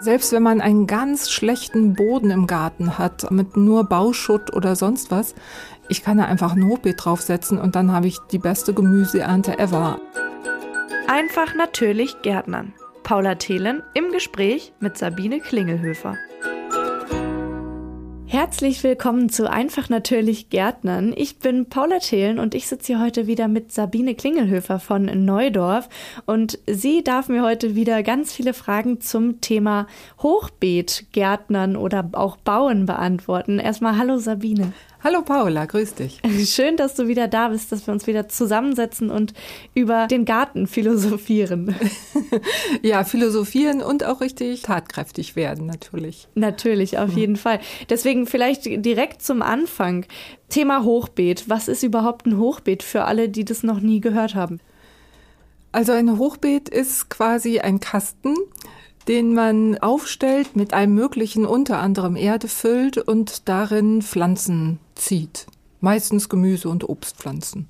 Selbst wenn man einen ganz schlechten Boden im Garten hat, mit nur Bauschutt oder sonst was, ich kann da einfach ein Hochbeet draufsetzen und dann habe ich die beste Gemüseernte ever. Einfach natürlich Gärtnern. Paula Thelen im Gespräch mit Sabine Klingelhöfer. Herzlich willkommen zu Einfach natürlich Gärtnern. Ich bin Paula Thelen und ich sitze hier heute wieder mit Sabine Klingelhöfer von Neudorf und sie darf mir heute wieder ganz viele Fragen zum Thema Hochbeet, Gärtnern oder auch Bauen beantworten. Erstmal hallo Sabine. Hallo Paula, grüß dich. Schön, dass du wieder da bist, dass wir uns wieder zusammensetzen und über den Garten philosophieren. ja, philosophieren und auch richtig tatkräftig werden, natürlich. Natürlich, auf jeden Fall. Deswegen vielleicht direkt zum Anfang. Thema Hochbeet. Was ist überhaupt ein Hochbeet für alle, die das noch nie gehört haben? Also ein Hochbeet ist quasi ein Kasten, den man aufstellt, mit allem Möglichen, unter anderem Erde füllt und darin Pflanzen zieht. Meistens Gemüse und Obstpflanzen.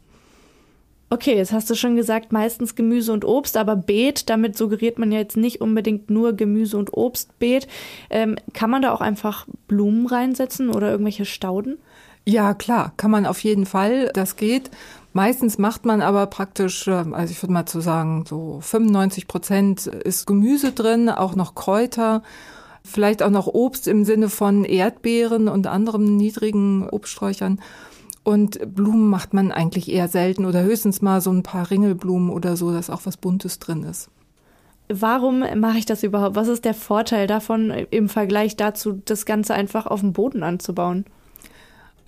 Okay, jetzt hast du schon gesagt, meistens Gemüse und Obst, aber Beet, damit suggeriert man ja jetzt nicht unbedingt nur Gemüse und Obstbeet. Ähm, kann man da auch einfach Blumen reinsetzen oder irgendwelche Stauden? Ja, klar, kann man auf jeden Fall. Das geht. Meistens macht man aber praktisch, ähm, also ich würde mal zu sagen, so 95 Prozent ist Gemüse drin, auch noch Kräuter, vielleicht auch noch Obst im Sinne von Erdbeeren und anderen niedrigen Obststräuchern. Und Blumen macht man eigentlich eher selten oder höchstens mal so ein paar Ringelblumen oder so, dass auch was Buntes drin ist. Warum mache ich das überhaupt? Was ist der Vorteil davon im Vergleich dazu, das Ganze einfach auf dem Boden anzubauen?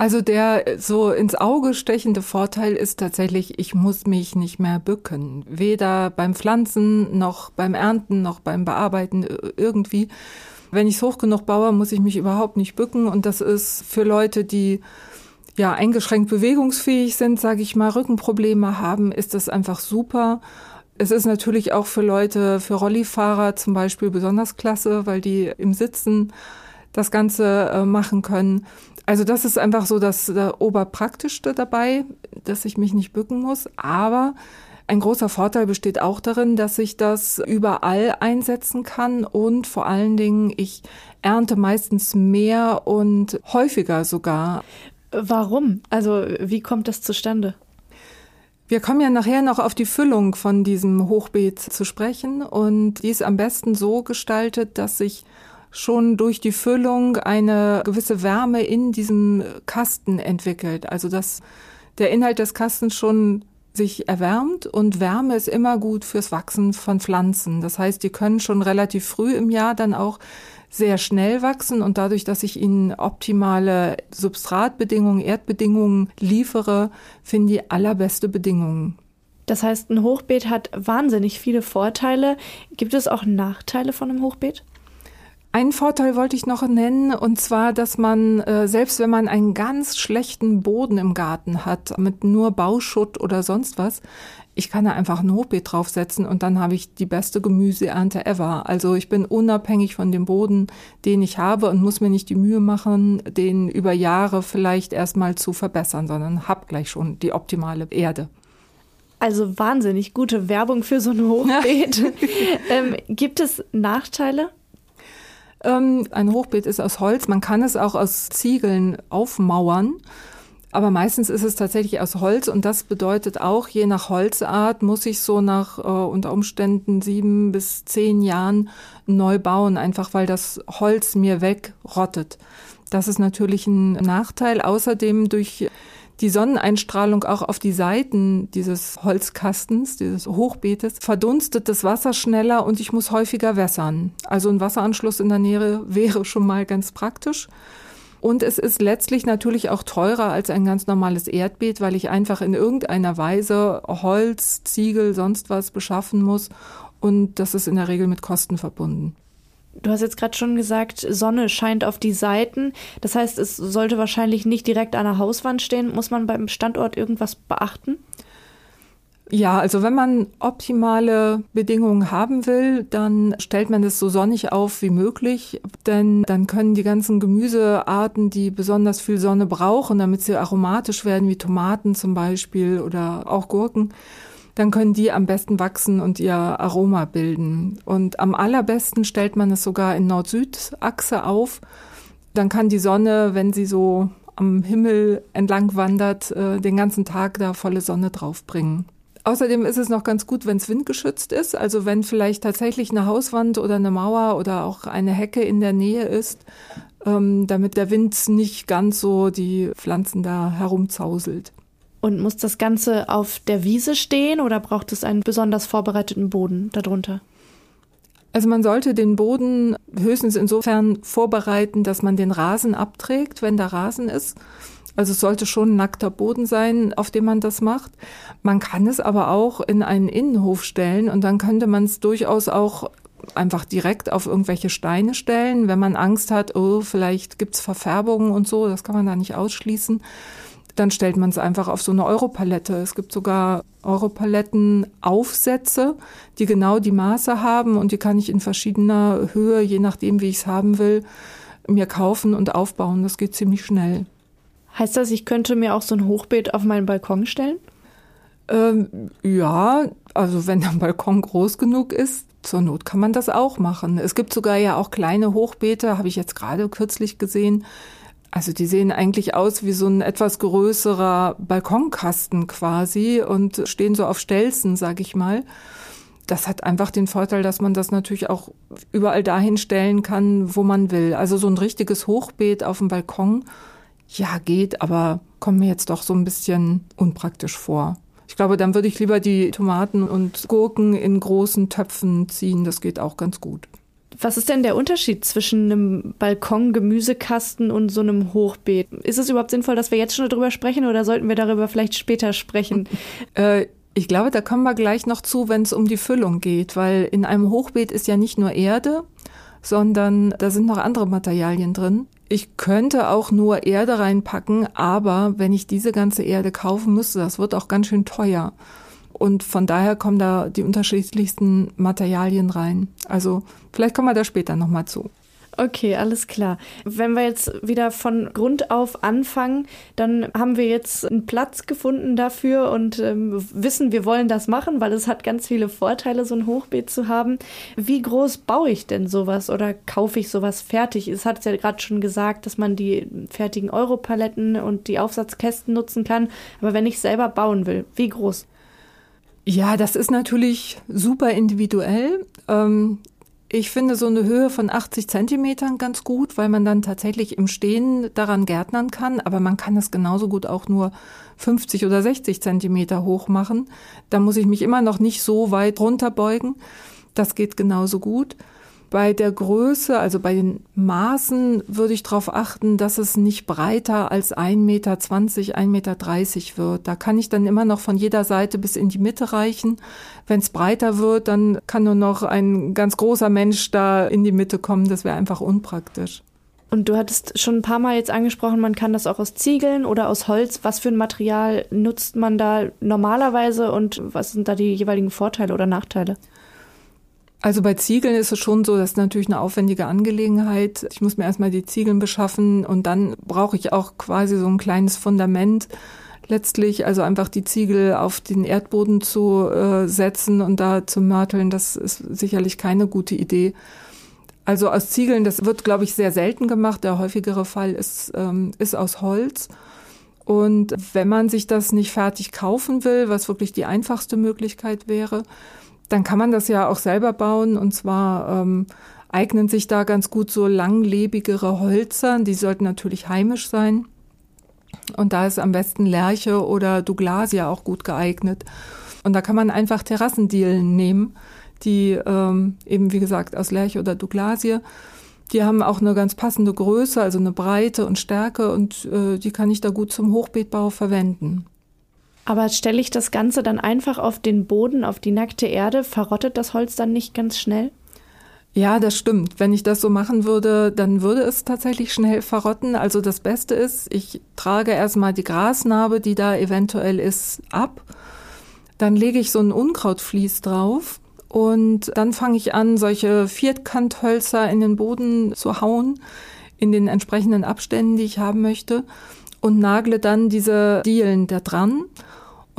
Also der so ins Auge stechende Vorteil ist tatsächlich, ich muss mich nicht mehr bücken. Weder beim Pflanzen noch beim Ernten noch beim Bearbeiten irgendwie. Wenn ich es hoch genug baue, muss ich mich überhaupt nicht bücken. Und das ist für Leute, die ja eingeschränkt bewegungsfähig sind, sage ich mal, Rückenprobleme haben, ist das einfach super. Es ist natürlich auch für Leute, für Rollifahrer zum Beispiel besonders klasse, weil die im Sitzen das Ganze äh, machen können. Also das ist einfach so das, das Oberpraktischste dabei, dass ich mich nicht bücken muss. Aber ein großer Vorteil besteht auch darin, dass ich das überall einsetzen kann und vor allen Dingen, ich ernte meistens mehr und häufiger sogar. Warum? Also wie kommt das zustande? Wir kommen ja nachher noch auf die Füllung von diesem Hochbeet zu sprechen und die ist am besten so gestaltet, dass sich schon durch die Füllung eine gewisse Wärme in diesem Kasten entwickelt. Also dass der Inhalt des Kastens schon sich erwärmt und Wärme ist immer gut fürs Wachsen von Pflanzen. Das heißt, die können schon relativ früh im Jahr dann auch sehr schnell wachsen und dadurch, dass ich ihnen optimale Substratbedingungen, Erdbedingungen liefere, finde ich allerbeste Bedingungen. Das heißt, ein Hochbeet hat wahnsinnig viele Vorteile. Gibt es auch Nachteile von einem Hochbeet? Einen Vorteil wollte ich noch nennen, und zwar, dass man, äh, selbst wenn man einen ganz schlechten Boden im Garten hat, mit nur Bauschutt oder sonst was, ich kann da einfach ein Hochbeet draufsetzen und dann habe ich die beste Gemüseernte ever. Also ich bin unabhängig von dem Boden, den ich habe und muss mir nicht die Mühe machen, den über Jahre vielleicht erstmal zu verbessern, sondern habe gleich schon die optimale Erde. Also wahnsinnig gute Werbung für so ein Hochbeet. ähm, gibt es Nachteile? Ähm, ein Hochbeet ist aus Holz. Man kann es auch aus Ziegeln aufmauern. Aber meistens ist es tatsächlich aus Holz und das bedeutet auch, je nach Holzart muss ich so nach äh, unter Umständen sieben bis zehn Jahren neu bauen, einfach weil das Holz mir wegrottet. Das ist natürlich ein Nachteil. Außerdem durch die Sonneneinstrahlung auch auf die Seiten dieses Holzkastens, dieses Hochbeetes, verdunstet das Wasser schneller und ich muss häufiger wässern. Also ein Wasseranschluss in der Nähe wäre schon mal ganz praktisch. Und es ist letztlich natürlich auch teurer als ein ganz normales Erdbeet, weil ich einfach in irgendeiner Weise Holz, Ziegel, sonst was beschaffen muss. Und das ist in der Regel mit Kosten verbunden. Du hast jetzt gerade schon gesagt, Sonne scheint auf die Seiten. Das heißt, es sollte wahrscheinlich nicht direkt an der Hauswand stehen. Muss man beim Standort irgendwas beachten? Ja, also wenn man optimale Bedingungen haben will, dann stellt man es so sonnig auf wie möglich, denn dann können die ganzen Gemüsearten, die besonders viel Sonne brauchen, damit sie aromatisch werden, wie Tomaten zum Beispiel oder auch Gurken, dann können die am besten wachsen und ihr Aroma bilden. Und am allerbesten stellt man es sogar in Nord-Süd-Achse auf. Dann kann die Sonne, wenn sie so am Himmel entlang wandert, äh, den ganzen Tag da volle Sonne draufbringen. Außerdem ist es noch ganz gut, wenn es windgeschützt ist. Also wenn vielleicht tatsächlich eine Hauswand oder eine Mauer oder auch eine Hecke in der Nähe ist, ähm, damit der Wind nicht ganz so die Pflanzen da herumzauselt. Und muss das Ganze auf der Wiese stehen oder braucht es einen besonders vorbereiteten Boden darunter? Also man sollte den Boden höchstens insofern vorbereiten, dass man den Rasen abträgt, wenn da Rasen ist. Also es sollte schon nackter Boden sein, auf dem man das macht. Man kann es aber auch in einen Innenhof stellen und dann könnte man es durchaus auch einfach direkt auf irgendwelche Steine stellen, wenn man Angst hat, oh, vielleicht gibt's Verfärbungen und so, das kann man da nicht ausschließen dann stellt man es einfach auf so eine Europalette. Es gibt sogar Europaletten-Aufsätze, die genau die Maße haben und die kann ich in verschiedener Höhe, je nachdem, wie ich es haben will, mir kaufen und aufbauen. Das geht ziemlich schnell. Heißt das, ich könnte mir auch so ein Hochbeet auf meinen Balkon stellen? Ähm, ja, also wenn der Balkon groß genug ist, zur Not kann man das auch machen. Es gibt sogar ja auch kleine Hochbeete, habe ich jetzt gerade kürzlich gesehen, also die sehen eigentlich aus wie so ein etwas größerer Balkonkasten quasi und stehen so auf Stelzen, sag ich mal. Das hat einfach den Vorteil, dass man das natürlich auch überall dahin stellen kann, wo man will. Also so ein richtiges Hochbeet auf dem Balkon, ja geht, aber kommt mir jetzt doch so ein bisschen unpraktisch vor. Ich glaube, dann würde ich lieber die Tomaten und Gurken in großen Töpfen ziehen. Das geht auch ganz gut. Was ist denn der Unterschied zwischen einem Balkon, Gemüsekasten und so einem Hochbeet? Ist es überhaupt sinnvoll, dass wir jetzt schon darüber sprechen oder sollten wir darüber vielleicht später sprechen? äh, ich glaube, da kommen wir gleich noch zu, wenn es um die Füllung geht, weil in einem Hochbeet ist ja nicht nur Erde, sondern da sind noch andere Materialien drin. Ich könnte auch nur Erde reinpacken, aber wenn ich diese ganze Erde kaufen müsste, das wird auch ganz schön teuer. Und von daher kommen da die unterschiedlichsten Materialien rein. Also vielleicht kommen wir da später nochmal zu. Okay, alles klar. Wenn wir jetzt wieder von Grund auf anfangen, dann haben wir jetzt einen Platz gefunden dafür und ähm, wissen, wir wollen das machen, weil es hat ganz viele Vorteile, so ein Hochbeet zu haben. Wie groß baue ich denn sowas oder kaufe ich sowas fertig? Es hat ja gerade schon gesagt, dass man die fertigen Europaletten und die Aufsatzkästen nutzen kann. Aber wenn ich selber bauen will, wie groß? Ja, das ist natürlich super individuell. Ähm, ich finde so eine Höhe von 80 Zentimetern ganz gut, weil man dann tatsächlich im Stehen daran gärtnern kann. Aber man kann es genauso gut auch nur 50 oder 60 Zentimeter hoch machen. Da muss ich mich immer noch nicht so weit runterbeugen. Das geht genauso gut. Bei der Größe, also bei den Maßen, würde ich darauf achten, dass es nicht breiter als 1,20 Meter, 1,30 Meter wird. Da kann ich dann immer noch von jeder Seite bis in die Mitte reichen. Wenn es breiter wird, dann kann nur noch ein ganz großer Mensch da in die Mitte kommen. Das wäre einfach unpraktisch. Und du hattest schon ein paar Mal jetzt angesprochen, man kann das auch aus Ziegeln oder aus Holz. Was für ein Material nutzt man da normalerweise und was sind da die jeweiligen Vorteile oder Nachteile? Also bei Ziegeln ist es schon so, das ist natürlich eine aufwendige Angelegenheit. Ich muss mir erstmal die Ziegeln beschaffen und dann brauche ich auch quasi so ein kleines Fundament letztlich, also einfach die Ziegel auf den Erdboden zu äh, setzen und da zu mörteln, das ist sicherlich keine gute Idee. Also aus Ziegeln, das wird, glaube ich, sehr selten gemacht. Der häufigere Fall ist, ähm, ist aus Holz. Und wenn man sich das nicht fertig kaufen will, was wirklich die einfachste Möglichkeit wäre, dann kann man das ja auch selber bauen. Und zwar ähm, eignen sich da ganz gut so langlebigere Holzer. Die sollten natürlich heimisch sein. Und da ist am besten Lerche oder Douglasia auch gut geeignet. Und da kann man einfach Terrassendielen nehmen, die ähm, eben, wie gesagt, aus Lerche oder Douglasie. Die haben auch eine ganz passende Größe, also eine Breite und Stärke und äh, die kann ich da gut zum Hochbeetbau verwenden. Aber stelle ich das Ganze dann einfach auf den Boden, auf die nackte Erde, verrottet das Holz dann nicht ganz schnell? Ja, das stimmt. Wenn ich das so machen würde, dann würde es tatsächlich schnell verrotten. Also das Beste ist, ich trage erstmal die Grasnarbe, die da eventuell ist, ab. Dann lege ich so ein Unkrautvlies drauf und dann fange ich an, solche Viertkanthölzer in den Boden zu hauen, in den entsprechenden Abständen, die ich haben möchte und nagle dann diese Dielen da dran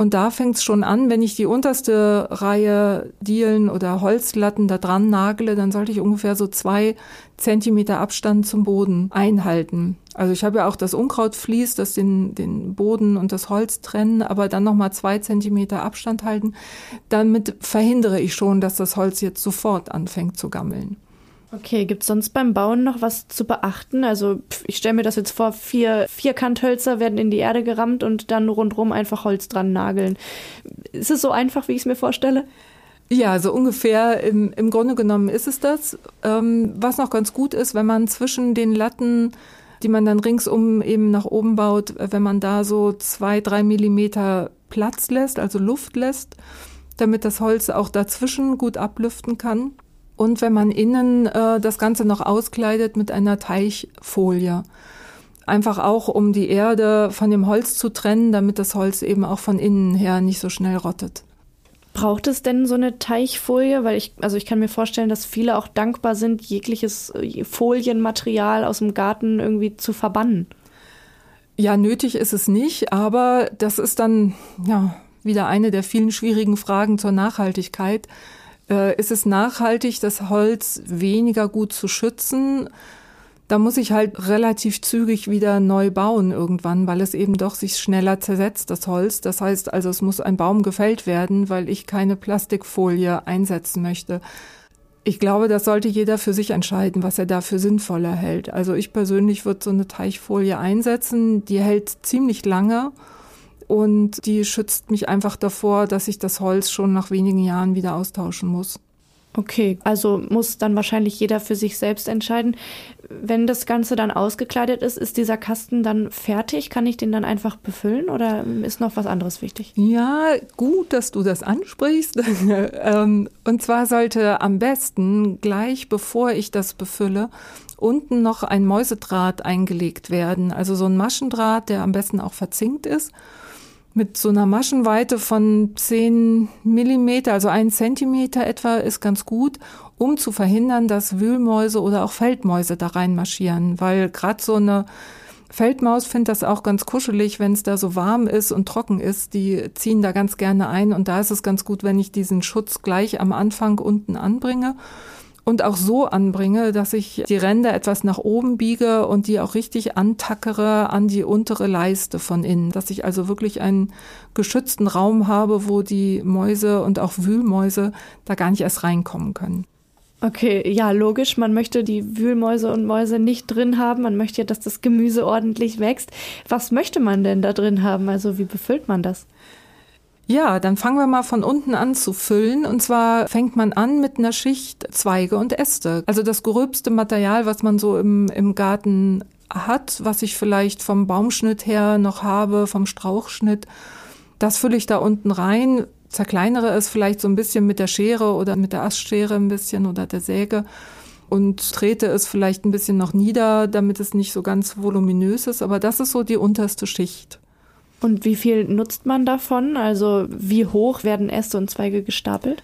Und da fängt es schon an, wenn ich die unterste Reihe Dielen oder Holzlatten da dran nagle, dann sollte ich ungefähr so zwei Zentimeter Abstand zum Boden einhalten. Also ich habe ja auch das Unkrautvlies, das den, den Boden und das Holz trennen, aber dann nochmal zwei Zentimeter Abstand halten. Damit verhindere ich schon, dass das Holz jetzt sofort anfängt zu gammeln. Okay, gibt es sonst beim Bauen noch was zu beachten? Also ich stelle mir das jetzt vor, vier Vierkanthölzer werden in die Erde gerammt und dann rundherum einfach Holz dran nageln. Ist es so einfach, wie ich es mir vorstelle? Ja, so ungefähr im, im Grunde genommen ist es das. Ähm, was noch ganz gut ist, wenn man zwischen den Latten, die man dann ringsum eben nach oben baut, wenn man da so zwei, drei Millimeter Platz lässt, also Luft lässt, damit das Holz auch dazwischen gut ablüften kann. Und wenn man innen äh, das Ganze noch auskleidet mit einer Teichfolie. Einfach auch, um die Erde von dem Holz zu trennen, damit das Holz eben auch von innen her nicht so schnell rottet. Braucht es denn so eine Teichfolie? Weil ich, also ich kann mir vorstellen, dass viele auch dankbar sind, jegliches äh, Folienmaterial aus dem Garten irgendwie zu verbannen. Ja, nötig ist es nicht, aber das ist dann ja wieder eine der vielen schwierigen Fragen zur Nachhaltigkeit. Äh, ist es nachhaltig, das Holz weniger gut zu schützen? Da muss ich halt relativ zügig wieder neu bauen irgendwann, weil es eben doch sich schneller zersetzt, das Holz. Das heißt also, es muss ein Baum gefällt werden, weil ich keine Plastikfolie einsetzen möchte. Ich glaube, das sollte jeder für sich entscheiden, was er dafür sinnvoller hält. Also ich persönlich würde so eine Teichfolie einsetzen, die hält ziemlich lange und die schützt mich einfach davor, dass ich das Holz schon nach wenigen Jahren wieder austauschen muss. Okay, also muss dann wahrscheinlich jeder für sich selbst entscheiden. Wenn das Ganze dann ausgekleidet ist, ist dieser Kasten dann fertig? Kann ich den dann einfach befüllen oder ist noch was anderes wichtig? Ja, gut, dass du das ansprichst. Ähm, und zwar sollte am besten gleich bevor ich das befülle, unten noch ein Mäusedraht eingelegt werden. Also so ein Maschendraht, der am besten auch verzinkt ist mit so einer Maschenweite von 10 Millimeter, also ein Zentimeter etwa, ist ganz gut, um zu verhindern, dass Wühlmäuse oder auch Feldmäuse da reinmarschieren. Weil gerade so eine Feldmaus findet das auch ganz kuschelig, wenn es da so warm ist und trocken ist. Die ziehen da ganz gerne ein und da ist es ganz gut, wenn ich diesen Schutz gleich am Anfang unten anbringe und auch so anbringe, dass ich die Ränder etwas nach oben biege und die auch richtig antackere an die untere Leiste von innen, dass ich also wirklich einen geschützten Raum habe, wo die Mäuse und auch Wühlmäuse da gar nicht erst reinkommen können. Okay, ja, logisch. Man möchte die Wühlmäuse und Mäuse nicht drin haben. Man möchte ja, dass das Gemüse ordentlich wächst. Was möchte man denn da drin haben? Also wie befüllt man das? Ja, dann fangen wir mal von unten an zu füllen. Und zwar fängt man an mit einer Schicht Zweige und Äste. Also das gröbste Material, was man so im, im Garten hat, was ich vielleicht vom Baumschnitt her noch habe, vom Strauchschnitt, das fülle ich da unten rein, zerkleinere es vielleicht so ein bisschen mit der Schere oder mit der Astschere ein bisschen oder der Säge und trete es vielleicht ein bisschen noch nieder, damit es nicht so ganz voluminös ist. Aber das ist so die unterste Schicht. Und wie viel nutzt man davon? Also wie hoch werden Äste und Zweige gestapelt?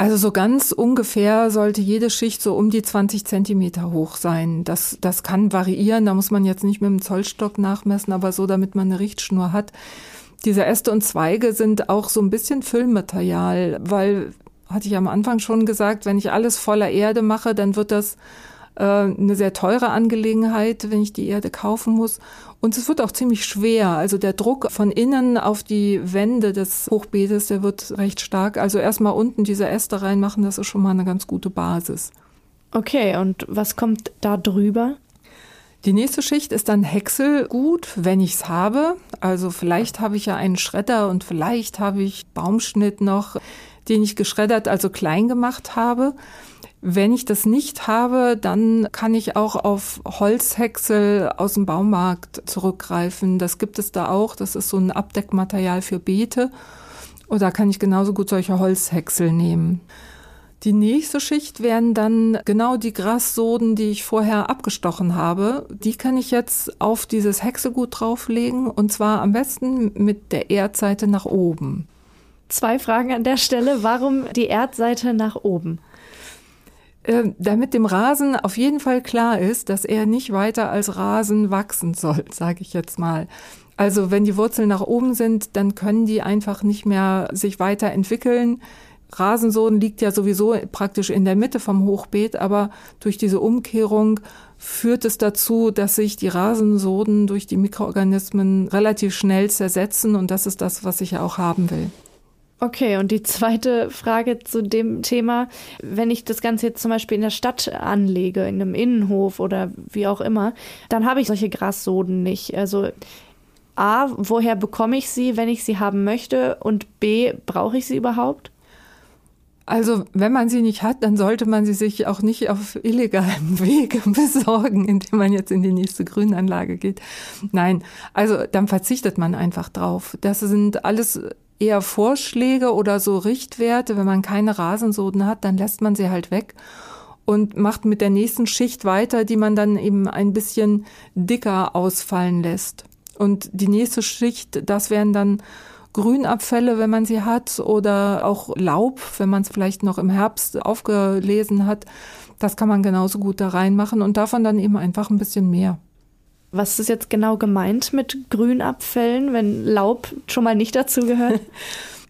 Also so ganz ungefähr sollte jede Schicht so um die 20 Zentimeter hoch sein. Das, das kann variieren, da muss man jetzt nicht mit dem Zollstock nachmessen, aber so, damit man eine Richtschnur hat. Diese Äste und Zweige sind auch so ein bisschen Füllmaterial, weil, hatte ich am Anfang schon gesagt, wenn ich alles voller Erde mache, dann wird das äh, eine sehr teure Angelegenheit, wenn ich die Erde kaufen muss. Und es wird auch ziemlich schwer. Also der Druck von innen auf die Wände des Hochbeetes, der wird recht stark. Also erstmal unten diese Äste reinmachen, das ist schon mal eine ganz gute Basis. Okay, und was kommt da drüber? Die nächste Schicht ist dann Häckselgut, wenn ich es habe. Also vielleicht habe ich ja einen Schredder und vielleicht habe ich Baumschnitt noch, den ich geschreddert, also klein gemacht habe. Wenn ich das nicht habe, dann kann ich auch auf Holzhäcksel aus dem Baumarkt zurückgreifen. Das gibt es da auch. Das ist so ein Abdeckmaterial für Beete. Oder kann ich genauso gut solche Holzhäcksel nehmen. Die nächste Schicht wären dann genau die Grassoden, die ich vorher abgestochen habe. Die kann ich jetzt auf dieses Häckselgut drauflegen und zwar am besten mit der Erdseite nach oben. Zwei Fragen an der Stelle. Warum die Erdseite nach oben? Äh, damit dem Rasen auf jeden Fall klar ist, dass er nicht weiter als Rasen wachsen soll, sage ich jetzt mal. Also wenn die Wurzeln nach oben sind, dann können die einfach nicht mehr sich weiterentwickeln. Rasensoden liegt ja sowieso praktisch in der Mitte vom Hochbeet, aber durch diese Umkehrung führt es dazu, dass sich die Rasensoden durch die Mikroorganismen relativ schnell zersetzen und das ist das, was ich ja auch haben will. Okay, und die zweite Frage zu dem Thema, wenn ich das Ganze jetzt zum Beispiel in der Stadt anlege, in einem Innenhof oder wie auch immer, dann habe ich solche Grassoden nicht. Also A, woher bekomme ich sie, wenn ich sie haben möchte? Und B, brauche ich sie überhaupt? Also, wenn man sie nicht hat, dann sollte man sie sich auch nicht auf illegalem Wege besorgen, indem man jetzt in die nächste Grünanlage geht. Nein, also dann verzichtet man einfach drauf. Das sind alles eher Vorschläge oder so Richtwerte. Wenn man keine Rasensoden hat, dann lässt man sie halt weg und macht mit der nächsten Schicht weiter, die man dann eben ein bisschen dicker ausfallen lässt. Und die nächste Schicht, das wären dann Grünabfälle, wenn man sie hat, oder auch Laub, wenn man es vielleicht noch im Herbst aufgelesen hat. Das kann man genauso gut da reinmachen und davon dann eben einfach ein bisschen mehr. Was ist jetzt genau gemeint mit Grünabfällen, wenn Laub schon mal nicht dazu gehört?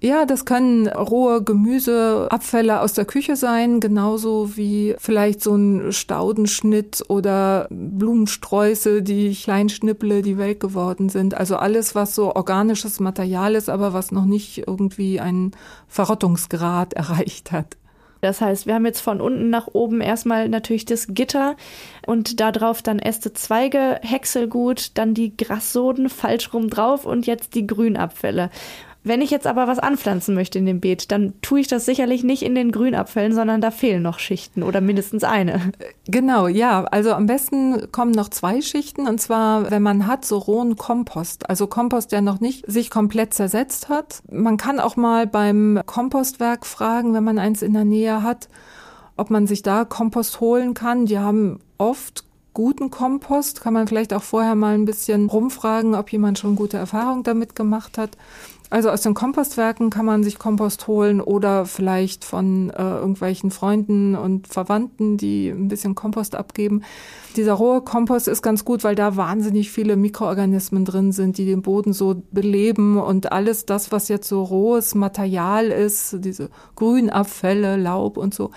Ja, das können rohe Gemüseabfälle aus der Küche sein, genauso wie vielleicht so ein Staudenschnitt oder Blumensträuße, die Kleinschnipple, die welk geworden sind. Also alles, was so organisches Material ist, aber was noch nicht irgendwie einen Verrottungsgrad erreicht hat. Das heißt, wir haben jetzt von unten nach oben erstmal natürlich das Gitter und darauf dann Äste, Zweige, Häckselgut, dann die Grassoden falsch rum drauf und jetzt die Grünabfälle. Wenn ich jetzt aber was anpflanzen möchte in dem Beet, dann tue ich das sicherlich nicht in den Grünabfällen, sondern da fehlen noch Schichten oder mindestens eine. Genau, ja. Also am besten kommen noch zwei Schichten und zwar, wenn man hat, so rohen Kompost. Also Kompost, der noch nicht sich komplett zersetzt hat. Man kann auch mal beim Kompostwerk fragen, wenn man eins in der Nähe hat, ob man sich da Kompost holen kann. Die haben oft guten Kompost. Kann man vielleicht auch vorher mal ein bisschen rumfragen, ob jemand schon gute Erfahrungen damit gemacht hat. Also aus den Kompostwerken kann man sich Kompost holen oder vielleicht von äh, irgendwelchen Freunden und Verwandten, die ein bisschen Kompost abgeben. Dieser rohe Kompost ist ganz gut, weil da wahnsinnig viele Mikroorganismen drin sind, die den Boden so beleben und alles das, was jetzt so rohes Material ist, diese Grünabfälle, Laub und so,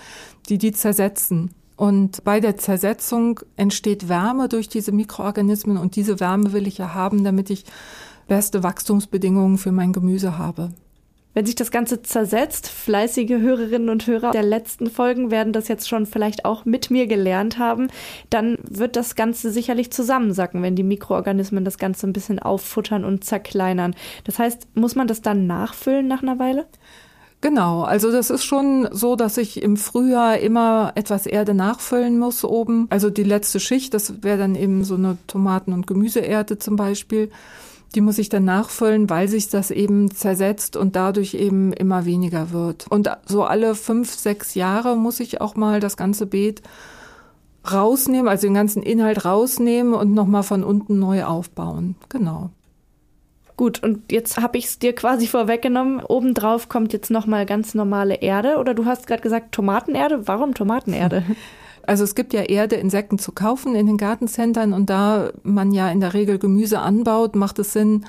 die die zersetzen. Und bei der Zersetzung entsteht Wärme durch diese Mikroorganismen und diese Wärme will ich ja haben, damit ich beste Wachstumsbedingungen für mein Gemüse habe. Wenn sich das Ganze zersetzt, fleißige Hörerinnen und Hörer der letzten Folgen werden das jetzt schon vielleicht auch mit mir gelernt haben, dann wird das Ganze sicherlich zusammensacken, wenn die Mikroorganismen das Ganze ein bisschen auffuttern und zerkleinern. Das heißt, muss man das dann nachfüllen nach einer Weile? Genau, also das ist schon so, dass ich im Frühjahr immer etwas Erde nachfüllen muss oben. Also die letzte Schicht, das wäre dann eben so eine Tomaten- und Gemüseerde zum Beispiel. Die muss ich dann nachfüllen, weil sich das eben zersetzt und dadurch eben immer weniger wird. Und so alle fünf, sechs Jahre muss ich auch mal das ganze Beet rausnehmen, also den ganzen Inhalt rausnehmen und nochmal von unten neu aufbauen. Genau. Gut, und jetzt habe ich es dir quasi vorweggenommen. Obendrauf kommt jetzt nochmal ganz normale Erde. Oder du hast gerade gesagt Tomatenerde. Warum Tomatenerde? Also es gibt ja Erde in Säcken zu kaufen in den Gartencentern und da man ja in der Regel Gemüse anbaut, macht es Sinn,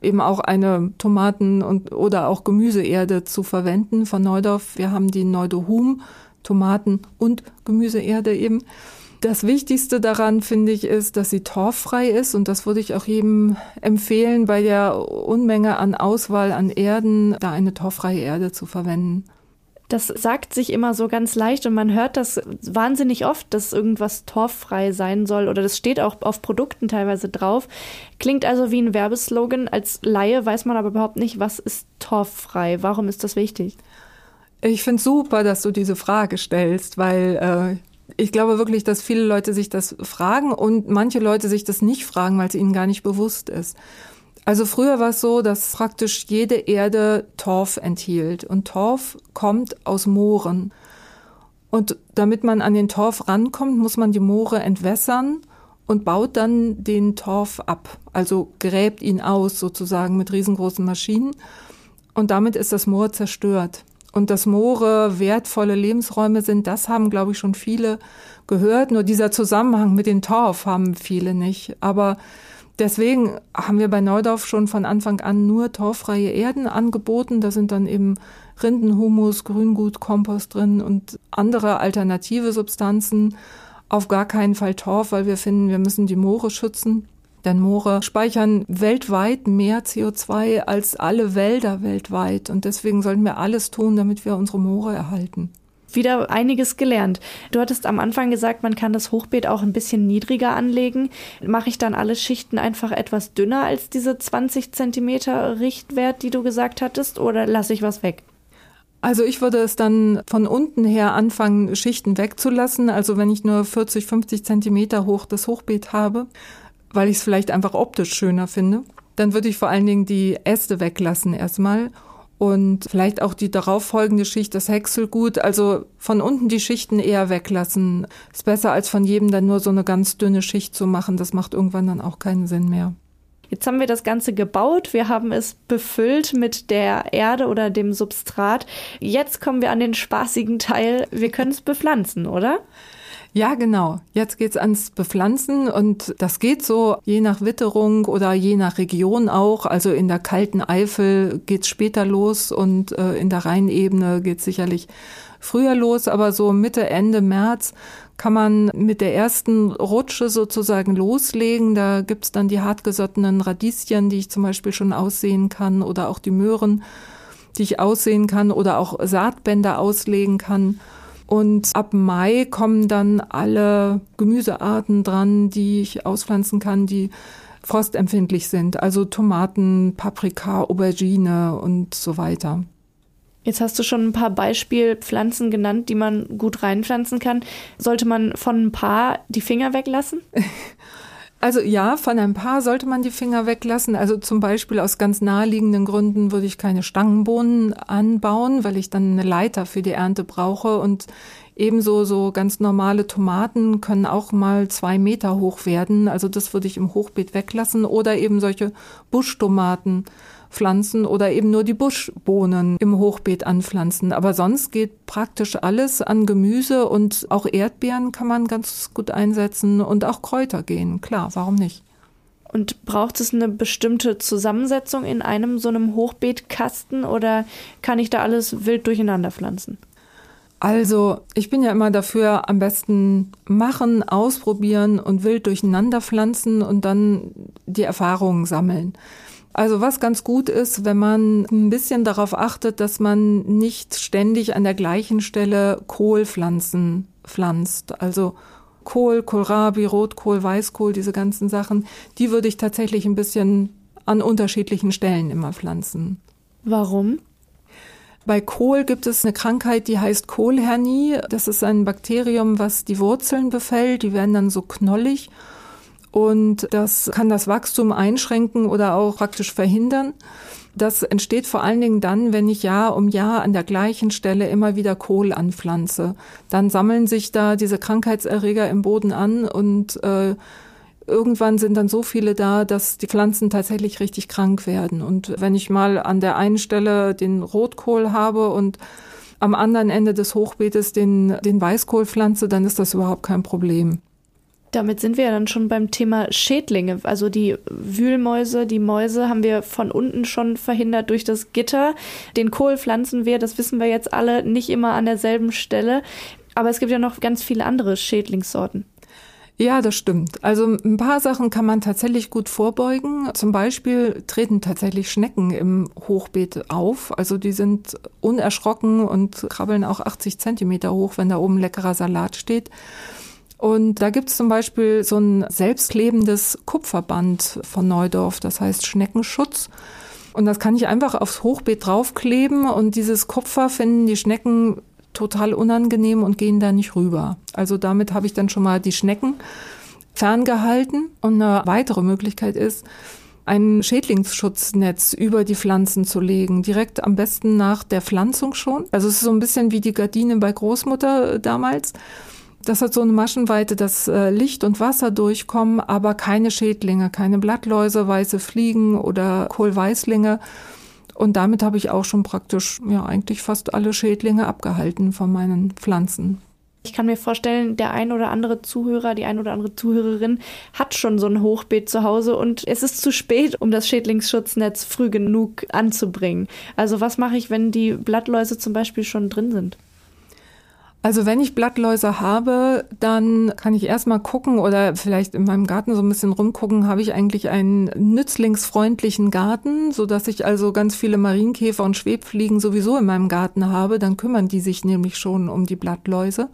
eben auch eine Tomaten- und oder auch Gemüseerde zu verwenden von Neudorf. Wir haben die Neudohum, Tomaten- und Gemüseerde eben. Das Wichtigste daran, finde ich, ist, dass sie torffrei ist und das würde ich auch jedem empfehlen, bei der Unmenge an Auswahl an Erden, da eine torffreie Erde zu verwenden. Das sagt sich immer so ganz leicht und man hört das wahnsinnig oft, dass irgendwas torffrei sein soll oder das steht auch auf Produkten teilweise drauf. Klingt also wie ein Werbeslogan. Als Laie weiß man aber überhaupt nicht, was ist torffrei. Warum ist das wichtig? Ich finde super, dass du diese Frage stellst, weil äh, ich glaube wirklich, dass viele Leute sich das fragen und manche Leute sich das nicht fragen, weil es ihnen gar nicht bewusst ist. Also früher war es so, dass praktisch jede Erde Torf enthielt. Und Torf kommt aus Mooren. Und damit man an den Torf rankommt, muss man die Moore entwässern und baut dann den Torf ab. Also gräbt ihn aus sozusagen mit riesengroßen Maschinen. Und damit ist das Moor zerstört. Und dass Moore wertvolle Lebensräume sind, das haben, glaube ich, schon viele gehört. Nur dieser Zusammenhang mit dem Torf haben viele nicht. Aber Deswegen haben wir bei Neudorf schon von Anfang an nur torffreie Erden angeboten. Da sind dann eben Rindenhumus, Grüngut, Kompost drin und andere alternative Substanzen. Auf gar keinen Fall Torf, weil wir finden, wir müssen die Moore schützen. Denn Moore speichern weltweit mehr CO2 als alle Wälder weltweit. Und deswegen sollten wir alles tun, damit wir unsere Moore erhalten wieder einiges gelernt. Du hattest am Anfang gesagt, man kann das Hochbeet auch ein bisschen niedriger anlegen. Mache ich dann alle Schichten einfach etwas dünner als diese 20 Zentimeter Richtwert, die du gesagt hattest, oder lasse ich was weg? Also ich würde es dann von unten her anfangen, Schichten wegzulassen. Also wenn ich nur 40, 50 Zentimeter hoch das Hochbeet habe, weil ich es vielleicht einfach optisch schöner finde, dann würde ich vor allen Dingen die Äste weglassen erstmal und vielleicht auch die darauffolgende Schicht, das Häckselgut, also von unten die Schichten eher weglassen. Ist besser als von jedem dann nur so eine ganz dünne Schicht zu machen. Das macht irgendwann dann auch keinen Sinn mehr. Jetzt haben wir das Ganze gebaut, wir haben es befüllt mit der Erde oder dem Substrat. Jetzt kommen wir an den spaßigen Teil. Wir können es bepflanzen, oder? Ja, genau. Jetzt geht's ans Bepflanzen und das geht so je nach Witterung oder je nach Region auch. Also in der kalten Eifel geht's später los und äh, in der Rheinebene geht's sicherlich früher los, aber so Mitte, Ende März kann man mit der ersten Rutsche sozusagen loslegen. Da gibt's dann die hartgesottenen Radieschen, die ich zum Beispiel schon aussehen kann oder auch die Möhren, die ich aussehen kann oder auch Saatbänder auslegen kann. Und ab Mai kommen dann alle Gemüsearten dran, die ich auspflanzen kann, die frostempfindlich sind. Also Tomaten, Paprika, Aubergine und so weiter. Jetzt hast du schon ein paar Beispielpflanzen genannt, die man gut reinpflanzen kann. Sollte man von ein paar die Finger weglassen? Also ja, von ein paar sollte man die Finger weglassen. Also zum Beispiel aus ganz naheliegenden Gründen würde ich keine Stangenbohnen anbauen, weil ich dann eine Leiter für die Ernte brauche. Und ebenso so ganz normale Tomaten können auch mal zwei Meter hoch werden. Also das würde ich im Hochbeet weglassen. Oder eben solche Buschtomaten pflanzen oder eben nur die Buschbohnen im Hochbeet anpflanzen. Aber sonst geht praktisch alles an Gemüse und auch Erdbeeren kann man ganz gut einsetzen und auch Kräuter gehen. Klar, warum nicht? Und braucht es eine bestimmte Zusammensetzung in einem so einem Hochbeetkasten oder kann ich da alles wild durcheinander pflanzen? Also, ich bin ja immer dafür, am besten machen, ausprobieren und wild durcheinander pflanzen und dann die Erfahrungen sammeln. Also was ganz gut ist, wenn man ein bisschen darauf achtet, dass man nicht ständig an der gleichen Stelle Kohlpflanzen pflanzt. Also Kohl, Kohlrabi, Rotkohl, Weißkohl, diese ganzen Sachen, die würde ich tatsächlich ein bisschen an unterschiedlichen Stellen immer pflanzen. Warum? Bei Kohl gibt es eine Krankheit, die heißt Kohlhernie. Das ist ein Bakterium, was die Wurzeln befällt. Die werden dann so knollig und das kann das Wachstum einschränken oder auch praktisch verhindern. Das entsteht vor allen Dingen dann, wenn ich Jahr um Jahr an der gleichen Stelle immer wieder Kohl anpflanze. Dann sammeln sich da diese Krankheitserreger im Boden an und äh, irgendwann sind dann so viele da, dass die Pflanzen tatsächlich richtig krank werden. Und wenn ich mal an der einen Stelle den Rotkohl habe und am anderen Ende des Hochbeetes den, den Weißkohl pflanze, dann ist das überhaupt kein Problem. Damit sind wir ja dann schon beim Thema Schädlinge. Also die Wühlmäuse, die Mäuse haben wir von unten schon verhindert durch das Gitter. Den Kohl pflanzen wir, das wissen wir jetzt alle, nicht immer an derselben Stelle. Aber es gibt ja noch ganz viele andere Schädlingssorten. Ja, das stimmt. Also ein paar Sachen kann man tatsächlich gut vorbeugen. Zum Beispiel treten tatsächlich Schnecken im Hochbeet auf. Also die sind unerschrocken und krabbeln auch 80 Zentimeter hoch, wenn da oben leckerer Salat steht. Und da gibt's zum Beispiel so ein selbstklebendes Kupferband von Neudorf, das heißt Schneckenschutz. Und das kann ich einfach aufs Hochbeet draufkleben und dieses Kupfer finden die Schnecken total unangenehm und gehen da nicht rüber. Also damit habe ich dann schon mal die Schnecken ferngehalten. Und eine weitere Möglichkeit ist, ein Schädlingsschutznetz über die Pflanzen zu legen, direkt am besten nach der Pflanzung schon. Also es ist so ein bisschen wie die Gardine bei Großmutter damals. Das hat so eine Maschenweite, dass äh, Licht und Wasser durchkommen, aber keine Schädlinge, keine Blattläuse, weiße Fliegen oder Kohlweißlinge. Und damit habe ich auch schon praktisch, ja, eigentlich fast alle Schädlinge abgehalten von meinen Pflanzen. Ich kann mir vorstellen, der ein oder andere Zuhörer, die ein oder andere Zuhörerin hat schon so ein Hochbeet zu Hause und es ist zu spät, um das Schädlingsschutznetz früh genug anzubringen. Also was mache ich, wenn die Blattläuse zum Beispiel schon drin sind? Also wenn ich Blattläuse habe, dann kann ich erstmal gucken oder vielleicht in meinem Garten so ein bisschen rumgucken, habe ich eigentlich einen nützlingsfreundlichen Garten, so dass ich also ganz viele Marienkäfer und Schwebfliegen sowieso in meinem Garten habe, dann kümmern die sich nämlich schon um die Blattläuse.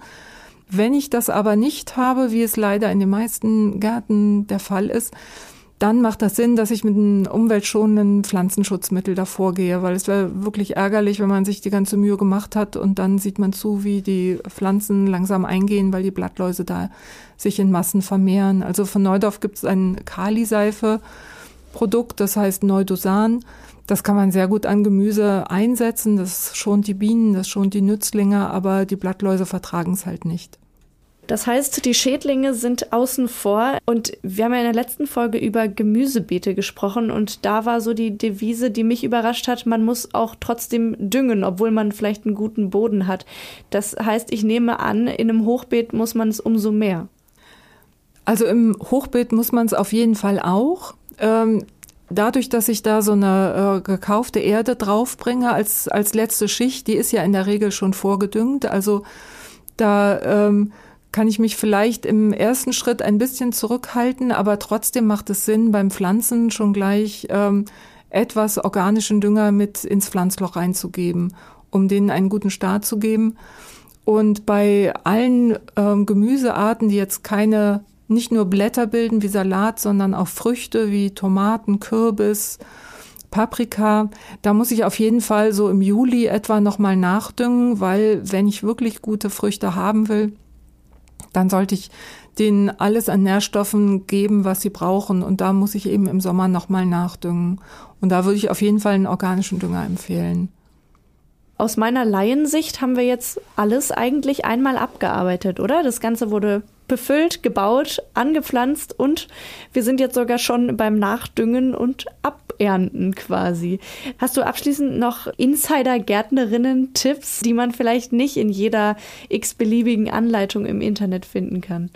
Wenn ich das aber nicht habe, wie es leider in den meisten Gärten der Fall ist, dann macht das Sinn, dass ich mit einem umweltschonenden Pflanzenschutzmittel davor gehe, weil es wäre wirklich ärgerlich, wenn man sich die ganze Mühe gemacht hat und dann sieht man zu, wie die Pflanzen langsam eingehen, weil die Blattläuse da sich in Massen vermehren. Also von Neudorf gibt es ein Kali-Seife-Produkt, das heißt Neudosan. Das kann man sehr gut an Gemüse einsetzen. Das schont die Bienen, das schont die Nützlinge, aber die Blattläuse vertragen es halt nicht. Das heißt, die Schädlinge sind außen vor und wir haben ja in der letzten Folge über Gemüsebeete gesprochen und da war so die Devise, die mich überrascht hat, man muss auch trotzdem düngen, obwohl man vielleicht einen guten Boden hat. Das heißt, ich nehme an, in einem Hochbeet muss man es umso mehr. Also im Hochbeet muss man es auf jeden Fall auch. Ähm, dadurch, dass ich da so eine äh, gekaufte Erde draufbringe als, als letzte Schicht, die ist ja in der Regel schon vorgedüngt. Also da ähm, kann ich mich vielleicht im ersten Schritt ein bisschen zurückhalten, aber trotzdem macht es Sinn, beim Pflanzen schon gleich ähm, etwas organischen Dünger mit ins Pflanzloch reinzugeben, um denen einen guten Start zu geben. Und bei allen ähm, Gemüsearten, die jetzt keine, nicht nur Blätter bilden wie Salat, sondern auch Früchte wie Tomaten, Kürbis, Paprika, da muss ich auf jeden Fall so im Juli etwa nochmal nachdüngen, weil wenn ich wirklich gute Früchte haben will, dann sollte ich denen alles an Nährstoffen geben, was sie brauchen. Und da muss ich eben im Sommer nochmal nachdüngen. Und da würde ich auf jeden Fall einen organischen Dünger empfehlen. Aus meiner Laiensicht haben wir jetzt alles eigentlich einmal abgearbeitet, oder? Das Ganze wurde befüllt, gebaut, angepflanzt und wir sind jetzt sogar schon beim Nachdüngen und Abernten quasi. Hast du abschließend noch Insider-Gärtnerinnen-Tipps, die man vielleicht nicht in jeder x-beliebigen Anleitung im Internet finden kann?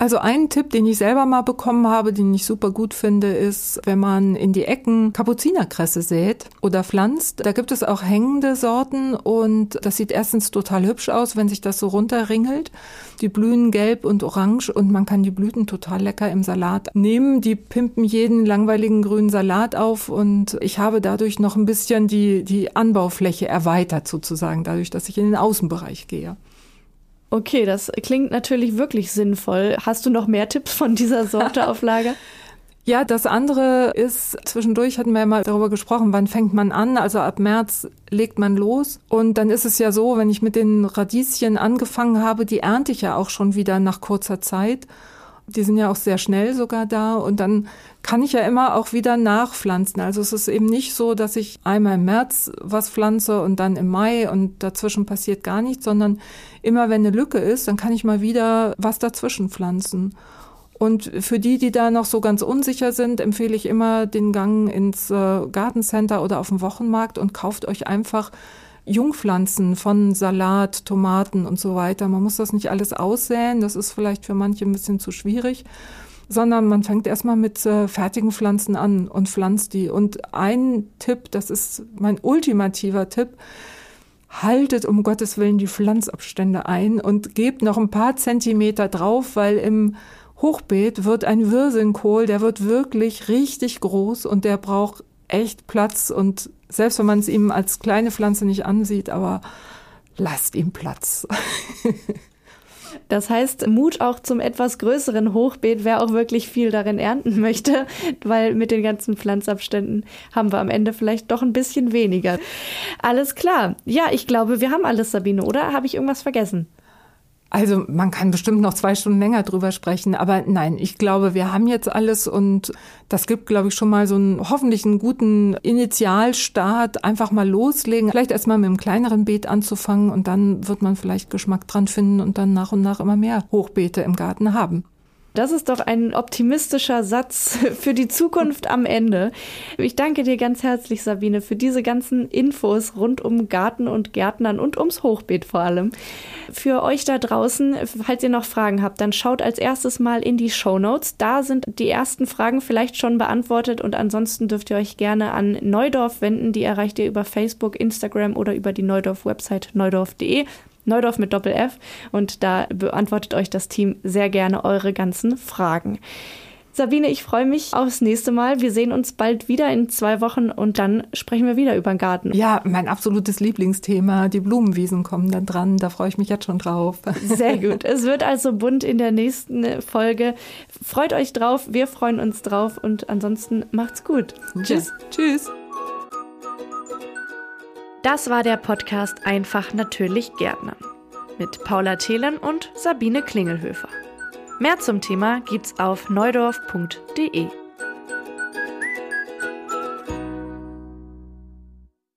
Also ein Tipp, den ich selber mal bekommen habe, den ich super gut finde, ist, wenn man in die Ecken Kapuzinerkresse sät oder pflanzt. Da gibt es auch hängende Sorten und das sieht erstens total hübsch aus, wenn sich das so runterringelt. Die blühen gelb und orange und man kann die Blüten total lecker im Salat nehmen. Die pimpen jeden langweiligen grünen Salat auf und ich habe dadurch noch ein bisschen die, die Anbaufläche erweitert sozusagen, dadurch, dass ich in den Außenbereich gehe. Okay, das klingt natürlich wirklich sinnvoll. Hast du noch mehr Tipps von dieser Sorte auf Lager? Ja, das andere ist, zwischendurch hatten wir ja mal darüber gesprochen, wann fängt man an? Also ab März legt man los. Und dann ist es ja so, wenn ich mit den Radieschen angefangen habe, die ernte ich ja auch schon wieder nach kurzer Zeit. Die sind ja auch sehr schnell sogar da und dann kann ich ja immer auch wieder nachpflanzen. Also es ist eben nicht so, dass ich einmal im März was pflanze und dann im Mai und dazwischen passiert gar nichts, sondern immer wenn eine Lücke ist, dann kann ich mal wieder was dazwischen pflanzen. Und für die, die da noch so ganz unsicher sind, empfehle ich immer den Gang ins äh, Gartencenter oder auf den Wochenmarkt und kauft euch einfach Jungpflanzen von Salat, Tomaten und so weiter. Man muss das nicht alles aussäen, das ist vielleicht für manche ein bisschen zu schwierig, sondern man fängt erstmal mit äh, fertigen Pflanzen an und pflanzt die. Und ein Tipp, das ist mein ultimativer Tipp, haltet um Gottes Willen die Pflanzabstände ein und gebt noch ein paar Zentimeter drauf, weil im Hochbeet wird ein Wirsingkohl, der wird wirklich richtig groß und der braucht echt Platz und selbst wenn man es ihm als kleine Pflanze nicht ansieht, aber lasst ihm Platz. Das heißt, Mut auch zum etwas größeren Hochbeet, wer auch wirklich viel darin ernten möchte, weil mit den ganzen Pflanzabständen haben wir am Ende vielleicht doch ein bisschen weniger. Alles klar. Ja, ich glaube, wir haben alles, Sabine, oder? Habe ich irgendwas vergessen? Also man kann bestimmt noch zwei Stunden länger drüber sprechen, aber nein, ich glaube, wir haben jetzt alles und das gibt, glaube ich, schon mal so einen hoffentlich einen guten Initialstart. Einfach mal loslegen, vielleicht erstmal mit einem kleineren Beet anzufangen und dann wird man vielleicht Geschmack dran finden und dann nach und nach immer mehr Hochbeete im Garten haben. Das ist doch ein optimistischer Satz für die Zukunft am Ende. Ich danke dir ganz herzlich, Sabine, für diese ganzen Infos rund um Garten und Gärtnern und ums Hochbeet vor allem. Für euch da draußen, falls ihr noch Fragen habt, dann schaut als erstes mal in die Show Notes. Da sind die ersten Fragen vielleicht schon beantwortet und ansonsten dürft ihr euch gerne an Neudorf wenden. Die erreicht ihr über Facebook, Instagram oder über die Neudorf-Website neudorf.de. Neudorf mit Doppel F und da beantwortet euch das Team sehr gerne eure ganzen Fragen. Sabine, ich freue mich aufs nächste Mal. Wir sehen uns bald wieder in zwei Wochen und dann sprechen wir wieder über den Garten. Ja, mein absolutes Lieblingsthema. Die Blumenwiesen kommen dann dran. Da freue ich mich jetzt schon drauf. Sehr gut. Es wird also bunt in der nächsten Folge. Freut euch drauf. Wir freuen uns drauf und ansonsten macht's gut. Tschüss. Ja. Tschüss. Das war der Podcast Einfach natürlich Gärtnern mit Paula Thelen und Sabine Klingelhöfer. Mehr zum Thema gibt's auf neudorf.de.